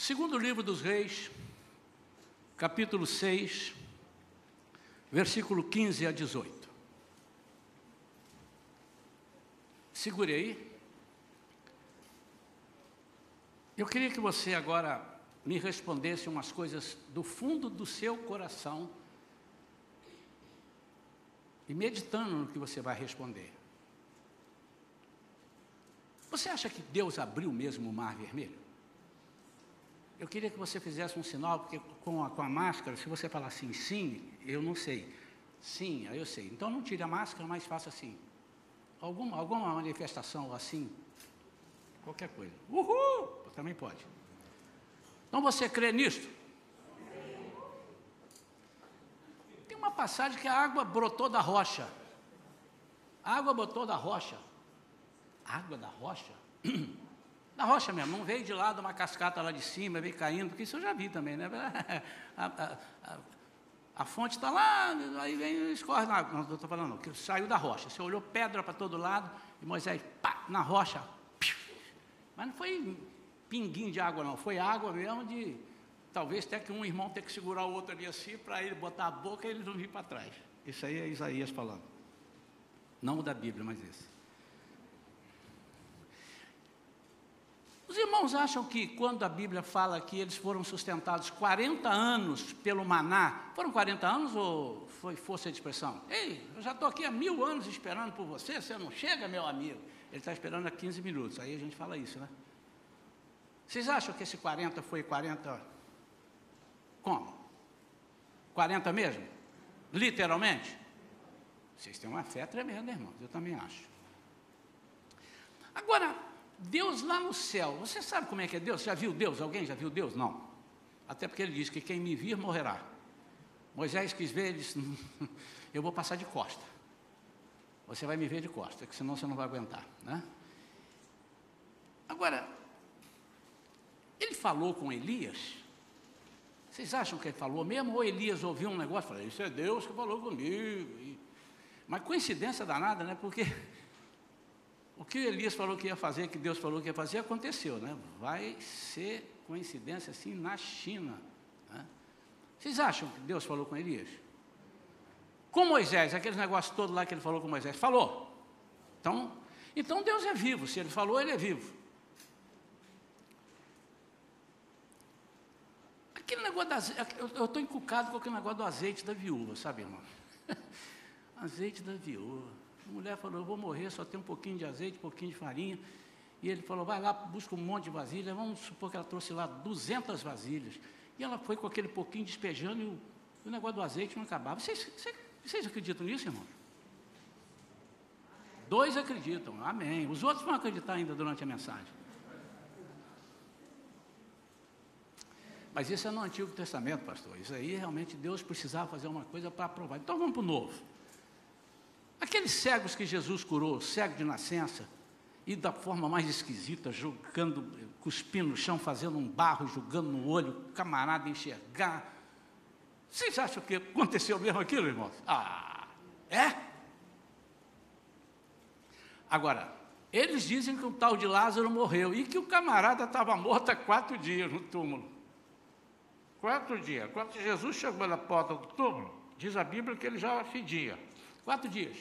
Segundo livro dos Reis, capítulo 6, versículo 15 a 18. Segure aí. Eu queria que você agora me respondesse umas coisas do fundo do seu coração e meditando no que você vai responder. Você acha que Deus abriu mesmo o mar vermelho? Eu queria que você fizesse um sinal, porque com a, com a máscara, se você falar assim, sim, eu não sei. Sim, aí eu sei. Então não tire a máscara, mas faça assim. Alguma, alguma manifestação assim, qualquer coisa. Uhul! Também pode. Então você crê nisto? uma passagem que a água brotou da rocha. A água brotou da rocha. Água da rocha? Da rocha mesmo, não veio de lá de uma cascata lá de cima, veio caindo, porque isso eu já vi também, né? A, a, a, a fonte está lá, aí vem escorre na água. Não, estou falando, não, que saiu da rocha. Você olhou pedra para todo lado, e Moisés, pá, na rocha. Mas não foi pinguinho de água, não, foi água mesmo de Talvez até que um irmão tenha que segurar o outro ali assim para ele botar a boca e eles não vir para trás. Isso aí é Isaías falando. Não o da Bíblia, mas esse. Os irmãos acham que quando a Bíblia fala que eles foram sustentados 40 anos pelo maná, foram 40 anos ou foi força de expressão? Ei, eu já estou aqui há mil anos esperando por você, você não chega, meu amigo. Ele está esperando há 15 minutos, aí a gente fala isso, né? Vocês acham que esse 40 foi 40 como? 40 mesmo? Literalmente? Vocês têm uma fé tremenda, irmãos, eu também acho. Agora, Deus lá no céu, você sabe como é que é Deus? Já viu Deus? Alguém já viu Deus? Não. Até porque ele diz que quem me vir morrerá. Moisés quis ver, ele disse: Eu vou passar de costa. Você vai me ver de costa, que senão você não vai aguentar. Né? Agora, ele falou com Elias vocês acham que ele falou mesmo? Ou Elias ouviu um negócio e falou, isso é Deus que falou comigo. Mas coincidência danada, né? Porque o que Elias falou que ia fazer, que Deus falou que ia fazer, aconteceu, né? Vai ser coincidência assim na China. Né? Vocês acham que Deus falou com Elias? Com Moisés, aqueles negócios todos lá que ele falou com Moisés, falou. Então, então Deus é vivo, se ele falou, ele é vivo. Aquele negócio da eu estou encucado com aquele negócio do azeite da viúva, sabe, irmão? azeite da viúva. A mulher falou, eu vou morrer, só tem um pouquinho de azeite, um pouquinho de farinha. E ele falou, vai lá, busca um monte de vasilhas. Vamos supor que ela trouxe lá 200 vasilhas. E ela foi com aquele pouquinho despejando e o, o negócio do azeite não acabava. Vocês, vocês, vocês acreditam nisso, irmão? Dois acreditam, amém. Os outros vão acreditar ainda durante a mensagem. Mas isso é no Antigo Testamento, pastor. Isso aí realmente Deus precisava fazer uma coisa para aprovar. Então vamos para o Novo. Aqueles cegos que Jesus curou, cego de nascença, e da forma mais esquisita, jogando, cuspindo no chão, fazendo um barro, jogando no olho, camarada enxergar. Vocês acham que aconteceu mesmo aquilo, irmãos? Ah, é? Agora, eles dizem que o tal de Lázaro morreu e que o camarada estava morto há quatro dias no túmulo. Quatro dias. Quando Jesus chegou na porta do túmulo, diz a Bíblia que ele já fedia. Quatro dias.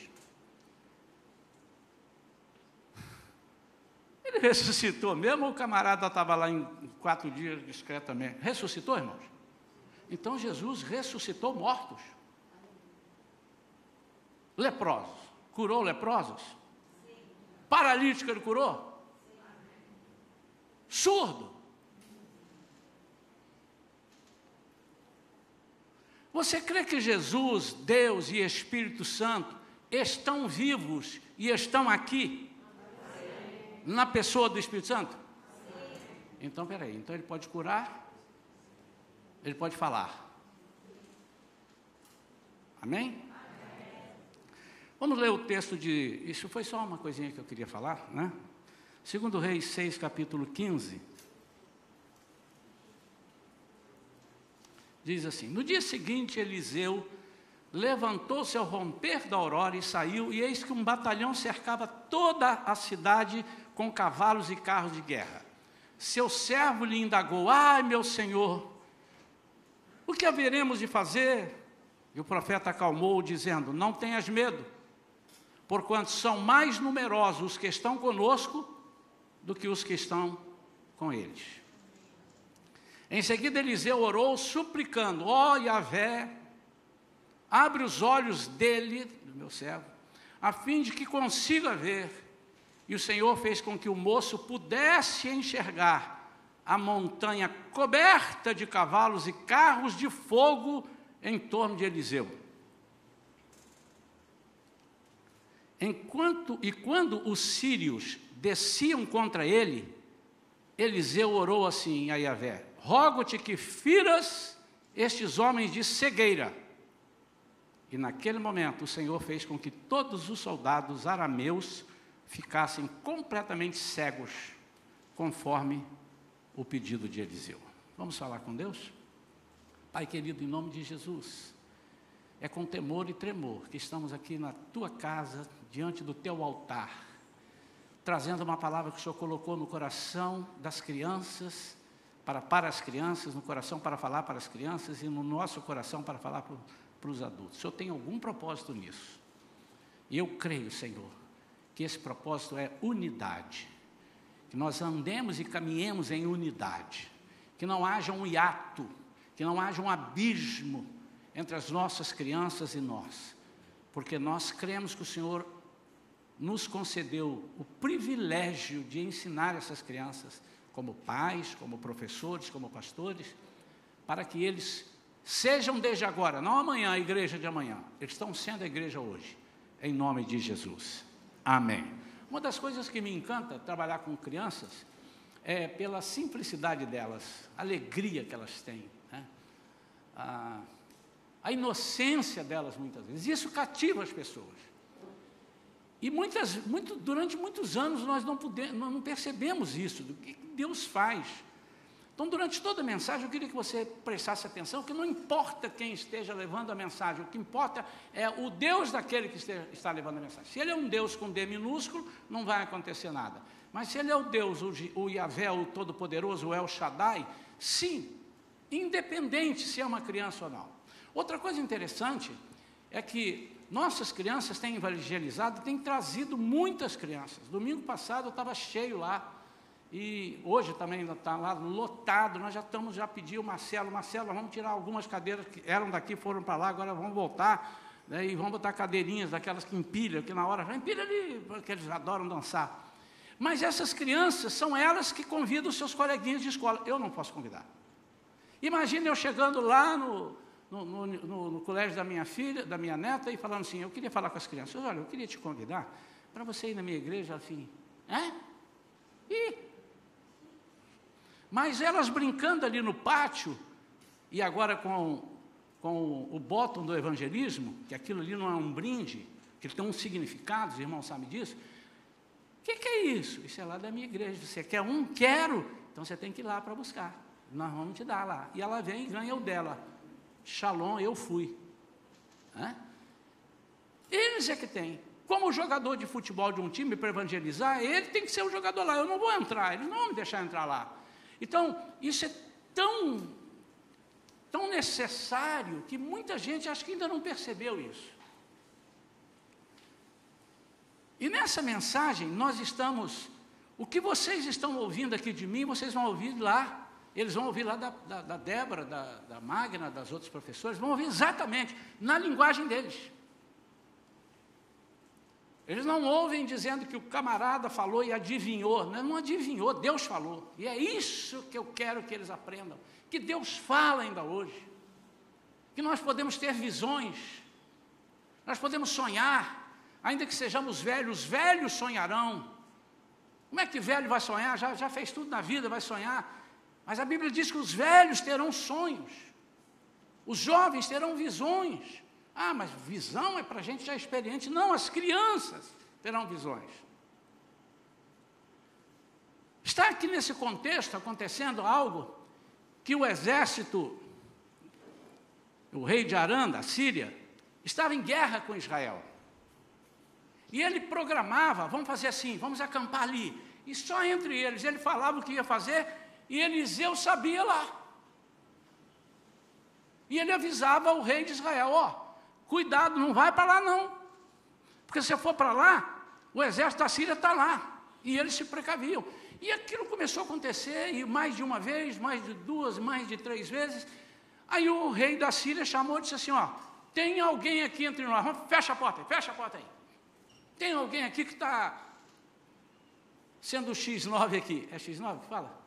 Ele ressuscitou mesmo o camarada estava lá em quatro dias discretamente? Ressuscitou, irmãos? Então Jesus ressuscitou mortos. Leprosos. Curou leprosos? Paralítico ele curou? Surdo. Você crê que Jesus, Deus e Espírito Santo estão vivos e estão aqui? Sim. Na pessoa do Espírito Santo? Sim. Então, peraí, então ele pode curar, ele pode falar. Amém? Vamos ler o texto de. Isso foi só uma coisinha que eu queria falar, né? Segundo Reis 6, capítulo 15. Diz assim: No dia seguinte, Eliseu levantou-se ao romper da aurora e saiu, e eis que um batalhão cercava toda a cidade com cavalos e carros de guerra. seu servo lhe indagou: Ai, meu senhor, o que haveremos de fazer? E o profeta acalmou, dizendo: Não tenhas medo, porquanto são mais numerosos os que estão conosco do que os que estão com eles. Em seguida, Eliseu orou, suplicando: Ó oh, Yahvé, abre os olhos dele, do meu servo, a fim de que consiga ver. E o Senhor fez com que o moço pudesse enxergar a montanha coberta de cavalos e carros de fogo em torno de Eliseu. Enquanto e quando os sírios desciam contra ele, Eliseu orou assim a Yahvé: Rogo-te que firas estes homens de cegueira. E naquele momento o Senhor fez com que todos os soldados arameus ficassem completamente cegos, conforme o pedido de Eliseu. Vamos falar com Deus? Pai querido, em nome de Jesus, é com temor e tremor que estamos aqui na tua casa, diante do teu altar, trazendo uma palavra que o Senhor colocou no coração das crianças, para, para as crianças, no coração para falar para as crianças e no nosso coração para falar para, para os adultos. O Senhor tem algum propósito nisso. E eu creio, Senhor, que esse propósito é unidade que nós andemos e caminhemos em unidade, que não haja um hiato, que não haja um abismo entre as nossas crianças e nós, porque nós cremos que o Senhor nos concedeu o privilégio de ensinar essas crianças, como pais, como professores, como pastores, para que eles sejam desde agora, não amanhã, a igreja de amanhã, eles estão sendo a igreja hoje, em nome de Jesus. Amém. Uma das coisas que me encanta trabalhar com crianças é pela simplicidade delas, a alegria que elas têm, né? a, a, inocência delas muitas vezes. Isso cativa as pessoas. E muitas, muito, durante muitos anos nós não, podemos, não percebemos isso, do que Deus faz. Então, durante toda a mensagem, eu queria que você prestasse atenção que não importa quem esteja levando a mensagem, o que importa é o Deus daquele que esteja, está levando a mensagem. Se ele é um Deus com D minúsculo, não vai acontecer nada. Mas se ele é o Deus, o, o Yahvé, o Todo-Poderoso, o El Shaddai, sim, independente se é uma criança ou não. Outra coisa interessante é que nossas crianças têm evangelizado, têm trazido muitas crianças. Domingo passado eu estava cheio lá e hoje também está lá lotado, nós já estamos, já pediu Marcelo, Marcelo, vamos tirar algumas cadeiras que eram daqui, foram para lá, agora vamos voltar, né, e vamos botar cadeirinhas daquelas que empilham, que na hora já empilha ali, porque eles adoram dançar. Mas essas crianças são elas que convidam os seus coleguinhas de escola. Eu não posso convidar. Imagine eu chegando lá no, no, no, no, no colégio da minha filha, da minha neta, e falando assim, eu queria falar com as crianças, olha, eu queria te convidar para você ir na minha igreja, assim, é? E mas elas brincando ali no pátio, e agora com, com o bottom do evangelismo, que aquilo ali não é um brinde, que tem um significado, os irmãos sabem disso. O que, que, é isso? Isso é lá da minha igreja. Você quer um? Quero. Então você tem que ir lá para buscar. Nós vamos te dar lá. E ela vem e ganha o dela. Shalom, eu fui. Hã? Eles é que tem. Como jogador de futebol de um time para evangelizar, ele tem que ser o jogador lá. Eu não vou entrar, eles não vão me deixar entrar lá. Então, isso é tão, tão necessário que muita gente acho que ainda não percebeu isso. E nessa mensagem nós estamos, o que vocês estão ouvindo aqui de mim, vocês vão ouvir lá, eles vão ouvir lá da, da, da Débora, da, da Magna, das outras professores, vão ouvir exatamente na linguagem deles. Eles não ouvem dizendo que o camarada falou e adivinhou. Não, não adivinhou, Deus falou. E é isso que eu quero que eles aprendam. Que Deus fala ainda hoje. Que nós podemos ter visões. Nós podemos sonhar. Ainda que sejamos velhos, velhos sonharão. Como é que velho vai sonhar? Já, já fez tudo na vida, vai sonhar. Mas a Bíblia diz que os velhos terão sonhos. Os jovens terão visões. Ah, mas visão é para gente já experiente. Não, as crianças terão visões. Está aqui nesse contexto acontecendo algo que o exército, o rei de Arã, da Síria, estava em guerra com Israel. E ele programava, vamos fazer assim, vamos acampar ali. E só entre eles, ele falava o que ia fazer, e Eliseu sabia lá. E ele avisava o rei de Israel: ó, cuidado, não vai para lá não. Porque se for para lá, o exército da Síria está lá. E eles se precaviam. E aquilo começou a acontecer, e mais de uma vez, mais de duas, mais de três vezes. Aí o rei da Síria chamou e disse assim: ó, tem alguém aqui entre nós, fecha a porta, fecha a porta aí. Tem alguém aqui que está sendo X9 aqui. É X9 que fala?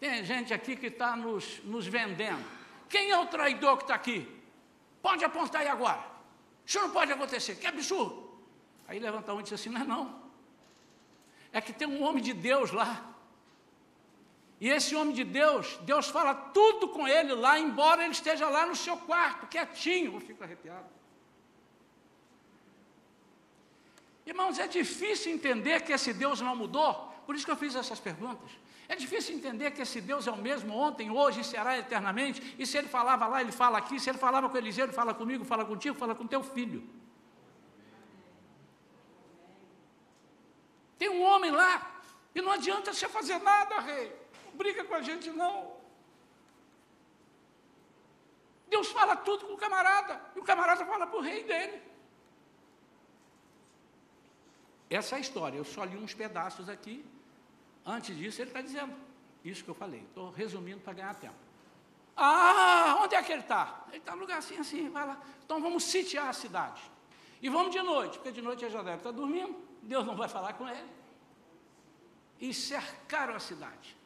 Tem gente aqui que está nos, nos vendendo. Quem é o traidor que está aqui? Pode apontar aí agora. Isso não pode acontecer, que absurdo. Aí levantou um e disse assim: não é não. É que tem um homem de Deus lá. E esse homem de Deus, Deus fala tudo com ele lá, embora ele esteja lá no seu quarto, quietinho. Eu fico arrepiado. Irmãos, é difícil entender que esse Deus não mudou, por isso que eu fiz essas perguntas. É difícil entender que esse Deus é o mesmo ontem, hoje e será eternamente. E se ele falava lá, ele fala aqui. Se ele falava com Eliseu, ele fala comigo, fala contigo, fala com teu filho. Tem um homem lá, e não adianta você fazer nada, rei. Não briga com a gente, não. Deus fala tudo com o camarada, e o camarada fala para o rei dele. Essa é a história, eu só li uns pedaços aqui. Antes disso, ele está dizendo isso que eu falei. Estou resumindo para ganhar tempo. Ah, onde é que ele está? Ele está no lugar assim, assim, vai lá. Então vamos sitiar a cidade. E vamos de noite, porque de noite ele já deve estar dormindo, Deus não vai falar com ele. E cercaram a cidade.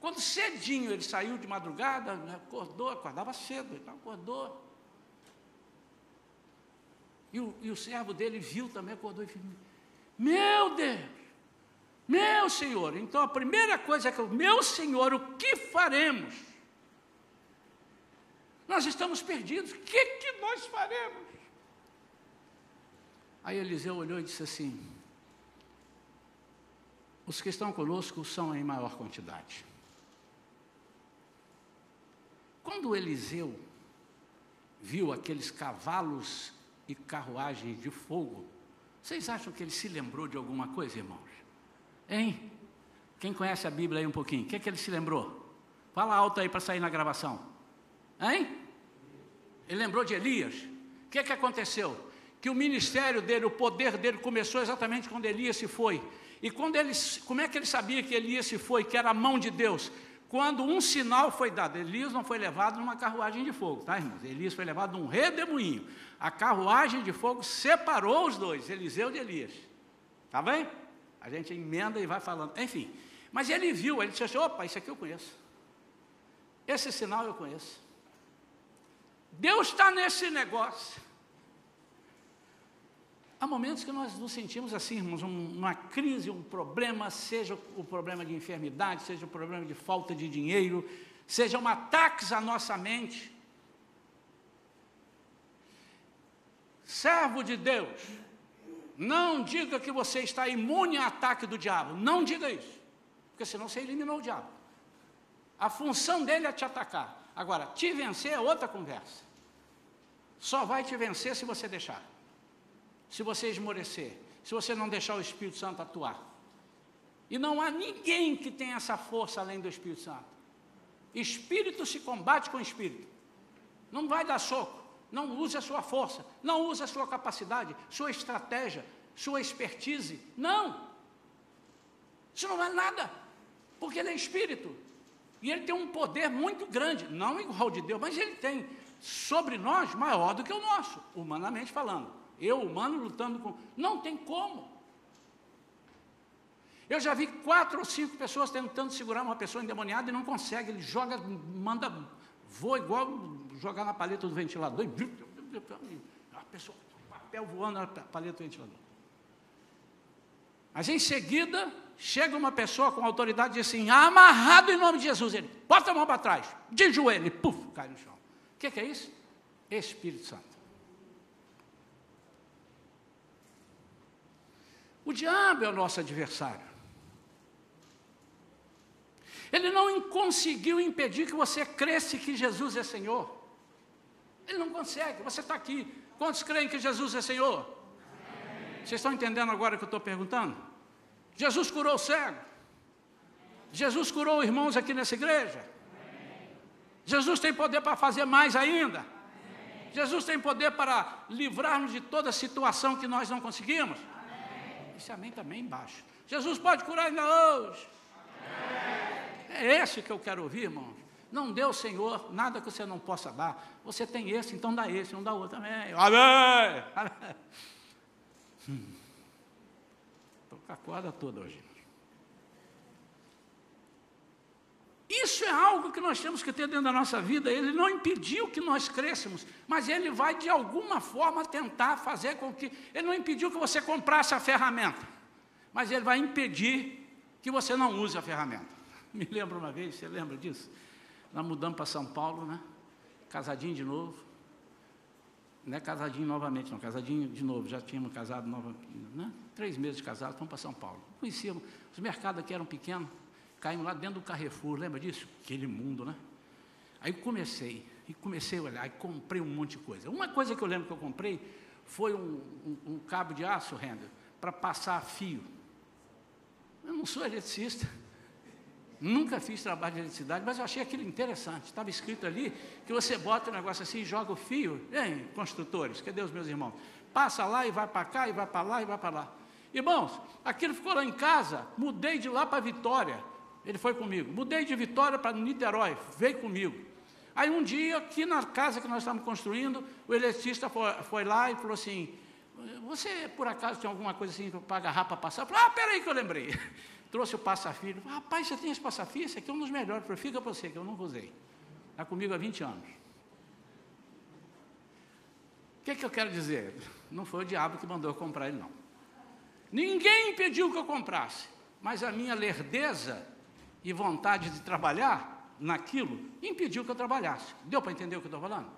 Quando cedinho ele saiu de madrugada, acordou, acordava cedo, então acordou. E o, e o servo dele viu também, acordou e disse, meu Deus, meu Senhor. Então a primeira coisa é que, meu Senhor, o que faremos? Nós estamos perdidos, o que, que nós faremos? Aí Eliseu olhou e disse assim: Os que estão conosco são em maior quantidade. Quando Eliseu viu aqueles cavalos e carruagens de fogo, vocês acham que ele se lembrou de alguma coisa, irmãos? Hein? Quem conhece a Bíblia aí um pouquinho? O que, é que ele se lembrou? Fala alto aí para sair na gravação. Hein? Ele lembrou de Elias. O que, é que aconteceu? Que o ministério dele, o poder dele começou exatamente quando Elias se foi. E quando ele, como é que ele sabia que Elias se foi, que era a mão de Deus? Quando um sinal foi dado, Elias não foi levado numa carruagem de fogo, tá, irmãos? Elias foi levado num redemoinho. A carruagem de fogo separou os dois, Eliseu de Elias. Tá bem? A gente emenda e vai falando. Enfim. Mas ele viu, ele disse assim: opa, isso aqui eu conheço. Esse sinal eu conheço. Deus está nesse negócio. Há momentos que nós nos sentimos assim, irmãos, uma crise, um problema, seja o problema de enfermidade, seja o problema de falta de dinheiro, sejam ataques à nossa mente. Servo de Deus, não diga que você está imune a ataque do diabo. Não diga isso. Porque senão você eliminou o diabo. A função dele é te atacar. Agora, te vencer é outra conversa. Só vai te vencer se você deixar. Se você esmorecer. Se você não deixar o Espírito Santo atuar. E não há ninguém que tenha essa força além do Espírito Santo. Espírito se combate com espírito. Não vai dar soco não use a sua força, não use a sua capacidade, sua estratégia, sua expertise. Não! Isso não vale nada, porque ele é espírito. E ele tem um poder muito grande, não igual de Deus, mas ele tem sobre nós maior do que o nosso, humanamente falando. Eu, humano, lutando com. Não tem como. Eu já vi quatro ou cinco pessoas tentando segurar uma pessoa endemoniada e não consegue. Ele joga, manda, voa igual jogar na paleta do ventilador, e a pessoa, papel voando na paleta do ventilador. Mas em seguida, chega uma pessoa com autoridade e diz assim, amarrado em nome de Jesus, ele, bota a mão para trás, de joelho, puf, cai no chão. O que, que é isso? Espírito Santo. O diabo é o nosso adversário. Ele não conseguiu impedir que você cresce que Jesus é Senhor. Ele não consegue, você está aqui. Quantos creem que Jesus é Senhor? Amém. Vocês estão entendendo agora o que eu estou perguntando? Jesus curou o cego. Jesus curou irmãos aqui nessa igreja. Jesus tem poder para fazer mais ainda. Jesus tem poder para livrar-nos de toda situação que nós não conseguimos. Esse amém também embaixo. Jesus pode curar ainda hoje. É esse que eu quero ouvir, irmão. Não deu, Senhor, nada que você não possa dar. Você tem esse, então dá esse, não dá outro também. Amém! Estou com a corda toda hoje. Isso é algo que nós temos que ter dentro da nossa vida. Ele não impediu que nós crescemos, mas ele vai de alguma forma tentar fazer com que. Ele não impediu que você comprasse a ferramenta, mas ele vai impedir que você não use a ferramenta. Me lembro uma vez, você lembra disso? Nós mudamos para São Paulo, né? Casadinho de novo. Não é casadinho novamente, não, casadinho de novo, já tínhamos casado nova, né? três meses de casado, fomos para São Paulo. Conhecíamos, os mercados aqui eram pequenos, caímos lá dentro do Carrefour, lembra disso? Aquele mundo, né? Aí comecei, e comecei a olhar, e comprei um monte de coisa. Uma coisa que eu lembro que eu comprei foi um, um, um cabo de aço, Render, para passar fio. Eu não sou eletricista, nunca fiz trabalho de eletricidade, mas eu achei aquilo interessante. Estava escrito ali que você bota um negócio assim e joga o fio. Hein, construtores, cadê os meus irmãos? Passa lá e vai para cá, e vai para lá, e vai para lá. Irmãos, aquilo ficou lá em casa, mudei de lá para Vitória. Ele foi comigo. Mudei de Vitória para Niterói, veio comigo. Aí um dia, aqui na casa que nós estávamos construindo, o eletricista foi, foi lá e falou assim: Você por acaso tem alguma coisa assim para agarrar para passar? Eu falei, ah, peraí que eu lembrei. Trouxe o passafio. Rapaz, você tem esse passafio? Esse aqui é um dos melhores, fica para você, que eu nunca usei. Está comigo há 20 anos. O que, que eu quero dizer? Não foi o diabo que mandou eu comprar ele, não. Ninguém impediu que eu comprasse, mas a minha lerdeza e vontade de trabalhar naquilo impediu que eu trabalhasse. Deu para entender o que eu estou falando?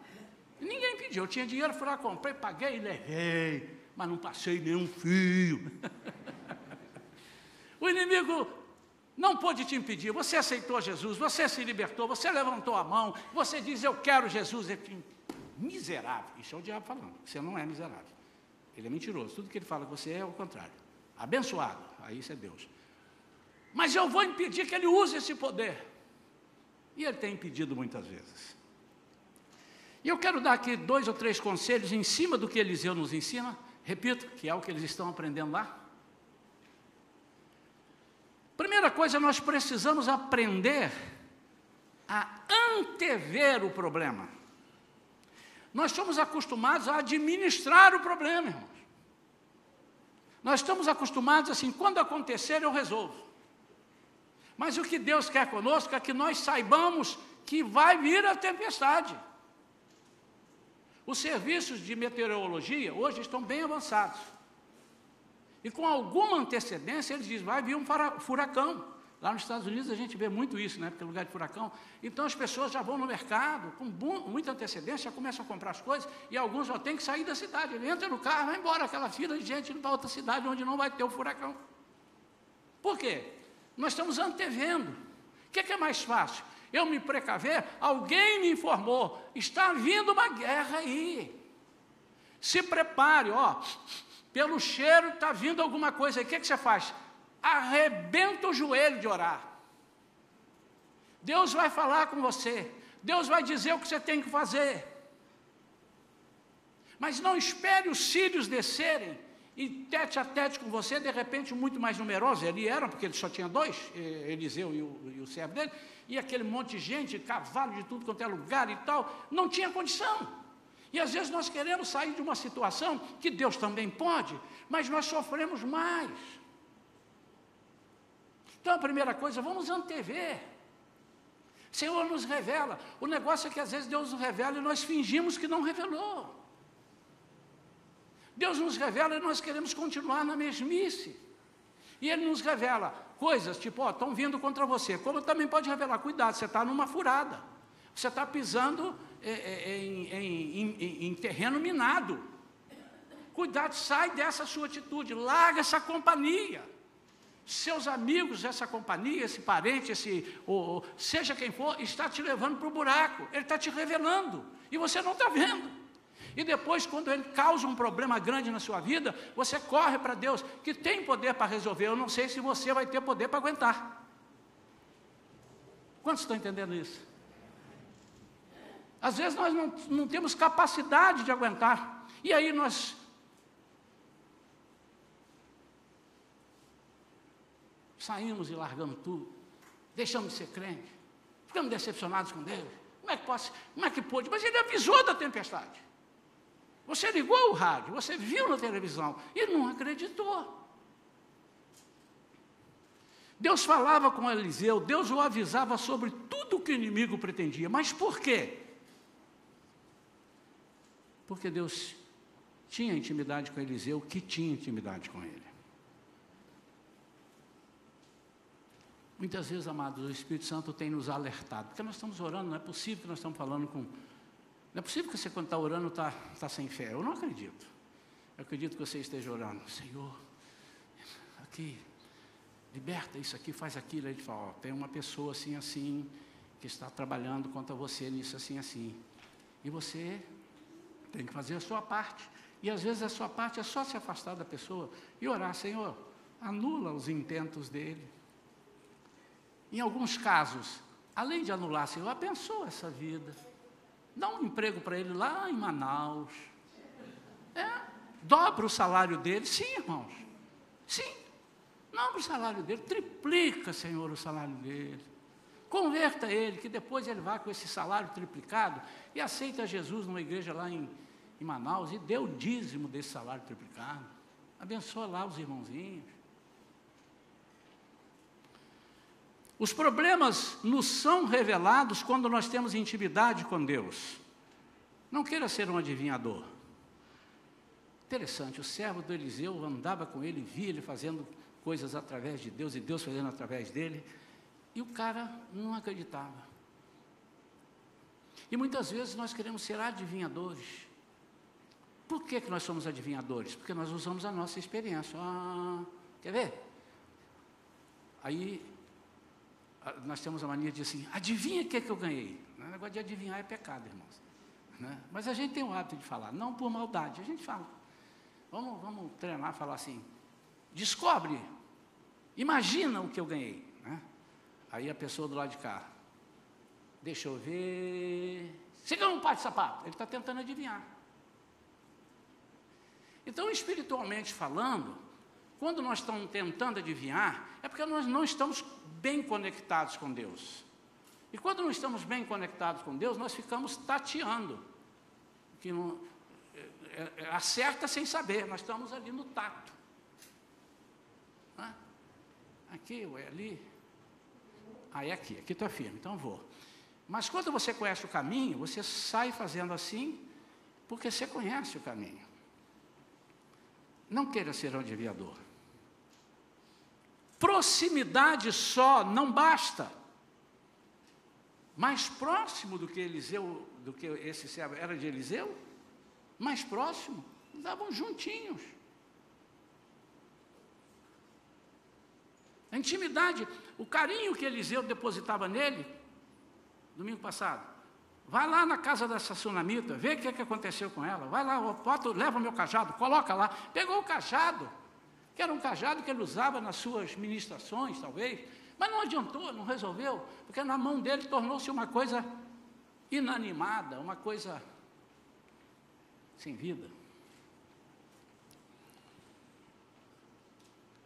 Ninguém impediu. Eu tinha dinheiro, fui lá, comprei, paguei e levei, mas não passei nenhum fio. o inimigo não pôde te impedir. Você aceitou Jesus, você se libertou, você levantou a mão, você diz: Eu quero Jesus. Miserável. Isso é o diabo falando. Você não é miserável. Ele é mentiroso. Tudo que ele fala que você é, é o contrário. Abençoado. Aí isso é Deus. Mas eu vou impedir que ele use esse poder. E ele tem impedido muitas vezes. E eu quero dar aqui dois ou três conselhos em cima do que Eliseu nos ensina. Repito, que é o que eles estão aprendendo lá. Primeira coisa, nós precisamos aprender a antever o problema. Nós somos acostumados a administrar o problema, irmãos. Nós estamos acostumados assim, quando acontecer eu resolvo. Mas o que Deus quer conosco é que nós saibamos que vai vir a tempestade. Os serviços de meteorologia hoje estão bem avançados. E com alguma antecedência eles dizem, vai vir um furacão. Lá nos Estados Unidos a gente vê muito isso, né? Porque é lugar de furacão. Então as pessoas já vão no mercado, com muita antecedência, já começam a comprar as coisas, e alguns já têm que sair da cidade. Ele entra no carro, vai embora, aquela fila de gente para outra cidade onde não vai ter o furacão. Por quê? Nós estamos antevendo. O que é, que é mais fácil? Eu me precaver, alguém me informou, está vindo uma guerra aí. Se prepare, ó, pelo cheiro está vindo alguma coisa aí. O que, é que você faz? Arrebenta o joelho de orar. Deus vai falar com você. Deus vai dizer o que você tem que fazer. Mas não espere os sírios descerem e tete a tete com você, de repente muito mais numerosos, ele era, porque ele só tinha dois, Eliseu e o, e o servo dele, e aquele monte de gente, cavalo de tudo quanto é lugar e tal, não tinha condição. E às vezes nós queremos sair de uma situação que Deus também pode, mas nós sofremos mais. Então a primeira coisa, vamos antever. Senhor nos revela. O negócio é que às vezes Deus nos revela e nós fingimos que não revelou. Deus nos revela e nós queremos continuar na mesmice. E Ele nos revela coisas tipo, ó, estão vindo contra você. Como também pode revelar, cuidado, você está numa furada. Você está pisando é, é, em, em, em, em terreno minado. Cuidado, sai dessa sua atitude, larga essa companhia. Seus amigos, essa companhia, esse parente, esse, ou, seja quem for, está te levando para o buraco. Ele está te revelando. E você não está vendo. E depois, quando ele causa um problema grande na sua vida, você corre para Deus, que tem poder para resolver. Eu não sei se você vai ter poder para aguentar. Quantos estão entendendo isso? Às vezes nós não, não temos capacidade de aguentar. E aí nós saímos e largamos tudo, deixamos de ser crente, ficamos decepcionados com Deus. Como é que posso, como é que pôde? Mas ele avisou da tempestade. Você ligou o rádio, você viu na televisão e não acreditou. Deus falava com Eliseu, Deus o avisava sobre tudo o que o inimigo pretendia. Mas por quê? Porque Deus tinha intimidade com Eliseu, que tinha intimidade com ele. Muitas vezes, amados, o Espírito Santo tem nos alertado, porque nós estamos orando, não é possível que nós estamos falando com. Não é possível que você, quando está orando, está tá sem fé. Eu não acredito. Eu acredito que você esteja orando, Senhor, aqui, liberta isso aqui, faz aquilo. Aí ele fala, ó, tem uma pessoa assim, assim, que está trabalhando contra você nisso, assim, assim. E você tem que fazer a sua parte. E às vezes a sua parte é só se afastar da pessoa e orar, Senhor, anula os intentos dele. Em alguns casos, além de anular, Senhor, abençoa essa vida. Dá um emprego para ele lá em Manaus. É, dobra o salário dele. Sim, irmãos. Sim. Dobra o salário dele. Triplica, Senhor, o salário dele. Converta ele, que depois ele vá com esse salário triplicado e aceita Jesus numa igreja lá em, em Manaus e dê o dízimo desse salário triplicado. Abençoa lá os irmãozinhos. Os problemas nos são revelados quando nós temos intimidade com Deus. Não queira ser um adivinhador. Interessante, o servo do Eliseu andava com ele, via ele fazendo coisas através de Deus e Deus fazendo através dele, e o cara não acreditava. E muitas vezes nós queremos ser adivinhadores. Por que, que nós somos adivinhadores? Porque nós usamos a nossa experiência. Ah, quer ver? Aí nós temos a mania de assim, adivinha o que, é que eu ganhei. O negócio de adivinhar é pecado, irmãos. Né? Mas a gente tem o hábito de falar, não por maldade, a gente fala. Vamos, vamos treinar, falar assim, descobre, imagina o que eu ganhei. Né? Aí a pessoa do lado de cá, deixa eu ver, você ganhou um par de sapato, ele está tentando adivinhar. Então, espiritualmente falando, quando nós estamos tentando adivinhar, é porque nós não estamos bem conectados com Deus. E quando não estamos bem conectados com Deus, nós ficamos tateando. Que não, é, é, é acerta sem saber, nós estamos ali no tato. Ah, aqui ou é ali? Ah, é aqui, aqui está firme, então vou. Mas quando você conhece o caminho, você sai fazendo assim, porque você conhece o caminho. Não queira ser um desviador. Proximidade só não basta. Mais próximo do que Eliseu, do que esse servo era de Eliseu, mais próximo, andavam juntinhos. A intimidade, o carinho que Eliseu depositava nele, domingo passado. Vai lá na casa dessa sunamita, vê o que, é que aconteceu com ela. Vai lá, bota, leva o meu cajado, coloca lá. Pegou o cajado, que era um cajado que ele usava nas suas ministrações, talvez, mas não adiantou, não resolveu, porque na mão dele tornou-se uma coisa inanimada, uma coisa sem vida.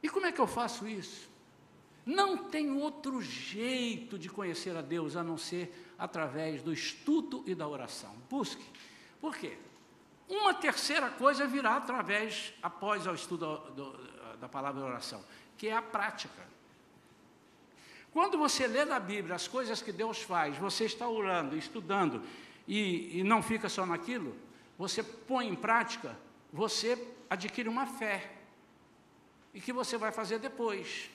E como é que eu faço isso? Não tem outro jeito de conhecer a Deus a não ser através do estudo e da oração. Busque. Por quê? Uma terceira coisa virá através, após o estudo do, da palavra oração, que é a prática. Quando você lê na Bíblia as coisas que Deus faz, você está orando, estudando, e, e não fica só naquilo, você põe em prática, você adquire uma fé, e que você vai fazer depois.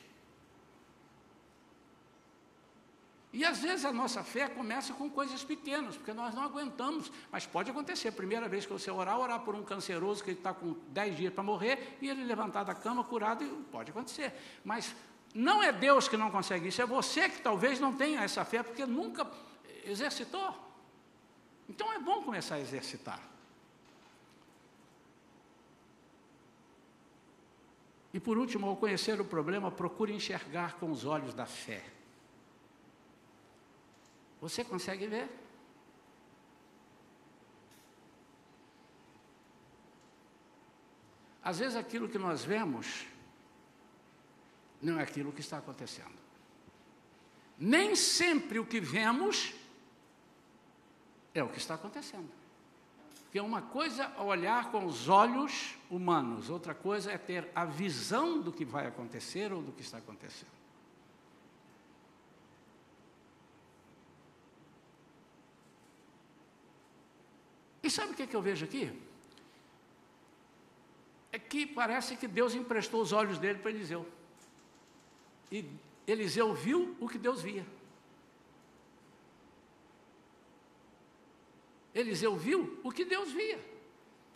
E às vezes a nossa fé começa com coisas pequenas, porque nós não aguentamos, mas pode acontecer. Primeira vez que você orar, orar por um canceroso que está com 10 dias para morrer e ele levantar da cama curado, pode acontecer. Mas não é Deus que não consegue isso, é você que talvez não tenha essa fé, porque nunca exercitou. Então é bom começar a exercitar. E por último, ao conhecer o problema, procure enxergar com os olhos da fé. Você consegue ver? Às vezes aquilo que nós vemos não é aquilo que está acontecendo. Nem sempre o que vemos é o que está acontecendo. Porque uma coisa é olhar com os olhos humanos, outra coisa é ter a visão do que vai acontecer ou do que está acontecendo. E sabe o que, é que eu vejo aqui? É que parece que Deus emprestou os olhos dele para Eliseu. E Eliseu viu o que Deus via. Eliseu viu o que Deus via.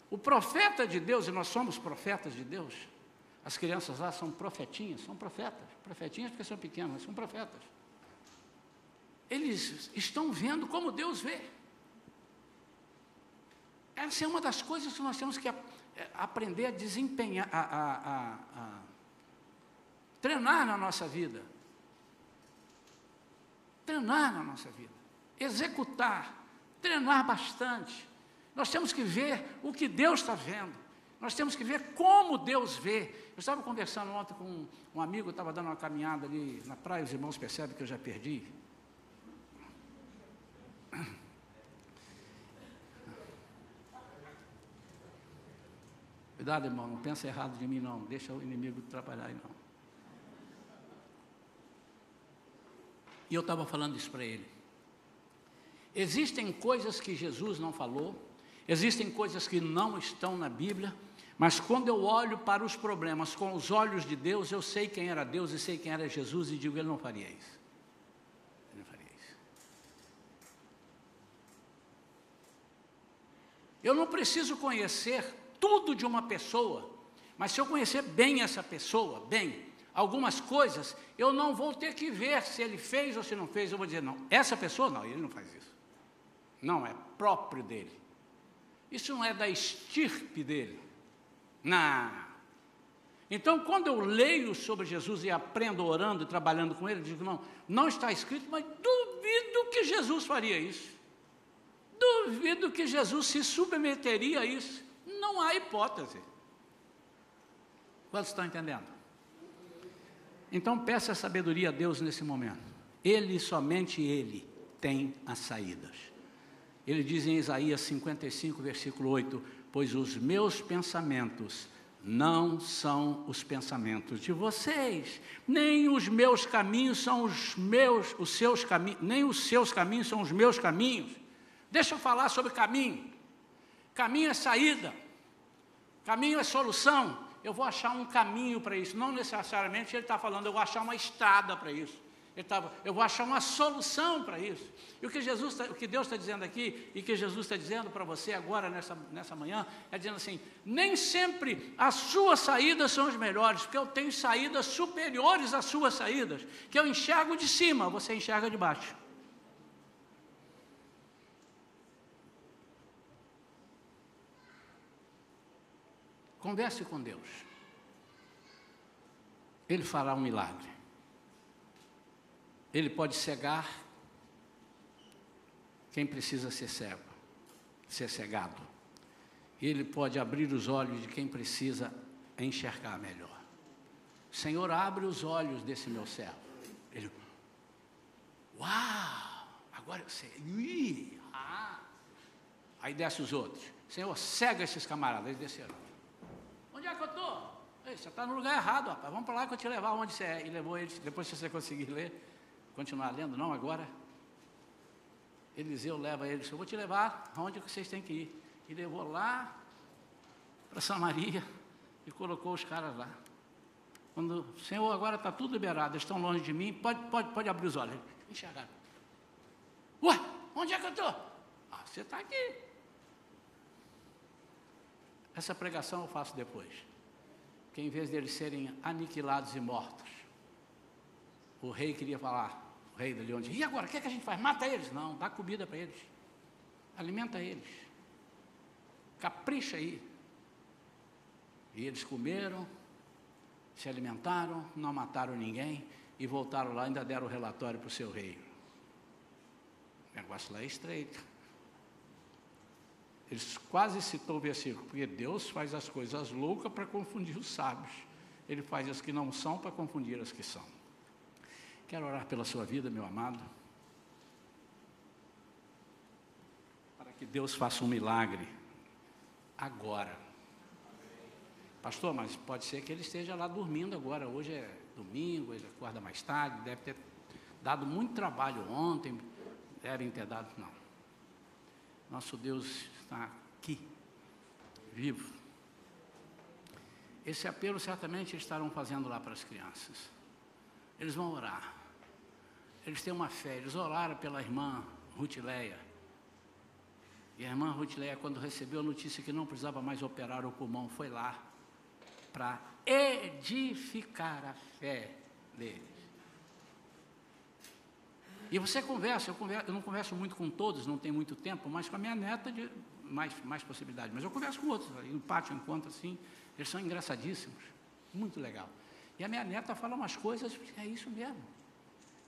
O profeta de Deus, e nós somos profetas de Deus, as crianças lá são profetinhas, são profetas. Profetinhas porque são pequenas, mas são profetas. Eles estão vendo como Deus vê. Essa é uma das coisas que nós temos que aprender a desempenhar, a, a, a, a treinar na nossa vida. Treinar na nossa vida. Executar. Treinar bastante. Nós temos que ver o que Deus está vendo. Nós temos que ver como Deus vê. Eu estava conversando ontem com um amigo, estava dando uma caminhada ali na praia, os irmãos percebem que eu já perdi. Cuidado, irmão, não pensa errado de mim, não. Deixa o inimigo trabalhar aí, não. E eu estava falando isso para ele. Existem coisas que Jesus não falou, existem coisas que não estão na Bíblia, mas quando eu olho para os problemas com os olhos de Deus, eu sei quem era Deus e sei quem era Jesus e digo, ele não faria isso. Ele não faria isso. Eu não preciso conhecer tudo de uma pessoa, mas se eu conhecer bem essa pessoa, bem, algumas coisas, eu não vou ter que ver se ele fez ou se não fez, eu vou dizer, não, essa pessoa não, ele não faz isso. Não, é próprio dele. Isso não é da estirpe dele. Não. Então, quando eu leio sobre Jesus e aprendo orando e trabalhando com ele, digo, não, não está escrito, mas duvido que Jesus faria isso. Duvido que Jesus se submeteria a isso. Não há hipótese. Quantos estão entendendo? Então peça sabedoria a Deus nesse momento. Ele, somente Ele, tem as saídas. Ele diz em Isaías 55, versículo 8: Pois os meus pensamentos não são os pensamentos de vocês, nem os meus caminhos são os meus, os seus caminhos, nem os seus caminhos são os meus caminhos. Deixa eu falar sobre caminho. Caminho é saída. Caminho é solução eu vou achar um caminho para isso. Não necessariamente ele está falando, eu vou achar uma estrada para isso. Ele tá, eu vou achar uma solução para isso. E o que, Jesus tá, o que Deus está dizendo aqui, e que Jesus está dizendo para você agora, nessa, nessa manhã, é dizendo assim: nem sempre as suas saídas são as melhores, porque eu tenho saídas superiores às suas saídas, que eu enxergo de cima, você enxerga de baixo. Converse com Deus. Ele fará um milagre. Ele pode cegar quem precisa ser cego, ser cegado. Ele pode abrir os olhos de quem precisa enxergar melhor. Senhor, abre os olhos desse meu servo. Ele, uau, agora eu sei. Ui, ah. Aí desce os outros. Senhor, cega esses camaradas. Eles desceram. Onde é que eu estou? Você está no lugar errado, rapaz. Vamos para lá que eu te levar onde você é. E levou eles, depois se você conseguir ler, continuar lendo, não agora. Eliseu leva eles, eu vou te levar aonde vocês têm que ir. E levou lá para Samaria e colocou os caras lá. Quando, Senhor, agora está tudo liberado, eles estão longe de mim, pode, pode, pode abrir os olhos. Enxergaram. Ué, onde é que eu estou? Ah, você está aqui. Essa pregação eu faço depois. Que em vez deles serem aniquilados e mortos, o rei queria falar, o rei do leão, e agora, o que, é que a gente faz? Mata eles? Não, dá comida para eles. Alimenta eles. Capricha aí. E eles comeram, se alimentaram, não mataram ninguém e voltaram lá ainda deram o relatório para o seu rei. O negócio lá é estreito. Eles quase citou o versículo, porque Deus faz as coisas loucas para confundir os sábios. Ele faz as que não são para confundir as que são. Quero orar pela sua vida, meu amado. Para que Deus faça um milagre agora. Pastor, mas pode ser que ele esteja lá dormindo agora. Hoje é domingo, ele acorda mais tarde, deve ter dado muito trabalho ontem, devem ter dado. Não. Nosso Deus está aqui, vivo. Esse apelo certamente eles estarão fazendo lá para as crianças. Eles vão orar. Eles têm uma fé. Eles oraram pela irmã Rutileia. E a irmã Rutileia, quando recebeu a notícia que não precisava mais operar o pulmão, foi lá para edificar a fé deles. E você conversa eu, converso, eu não converso muito com todos, não tem muito tempo, mas com a minha neta, de mais, mais possibilidade. Mas eu converso com outros, aí no pátio encontro assim, eles são engraçadíssimos, muito legal. E a minha neta fala umas coisas, é isso mesmo.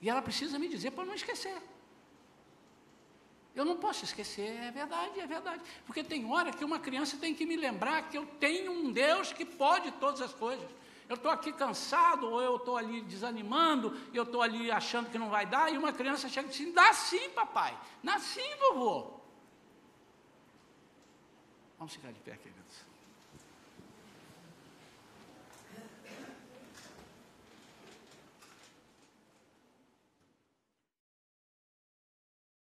E ela precisa me dizer para não esquecer. Eu não posso esquecer, é verdade, é verdade. Porque tem hora que uma criança tem que me lembrar que eu tenho um Deus que pode todas as coisas. Eu estou aqui cansado, ou eu estou ali desanimando, eu estou ali achando que não vai dar, e uma criança chega e diz: dá sim, papai, dá sim, vovô. Vamos ficar de pé, queridos.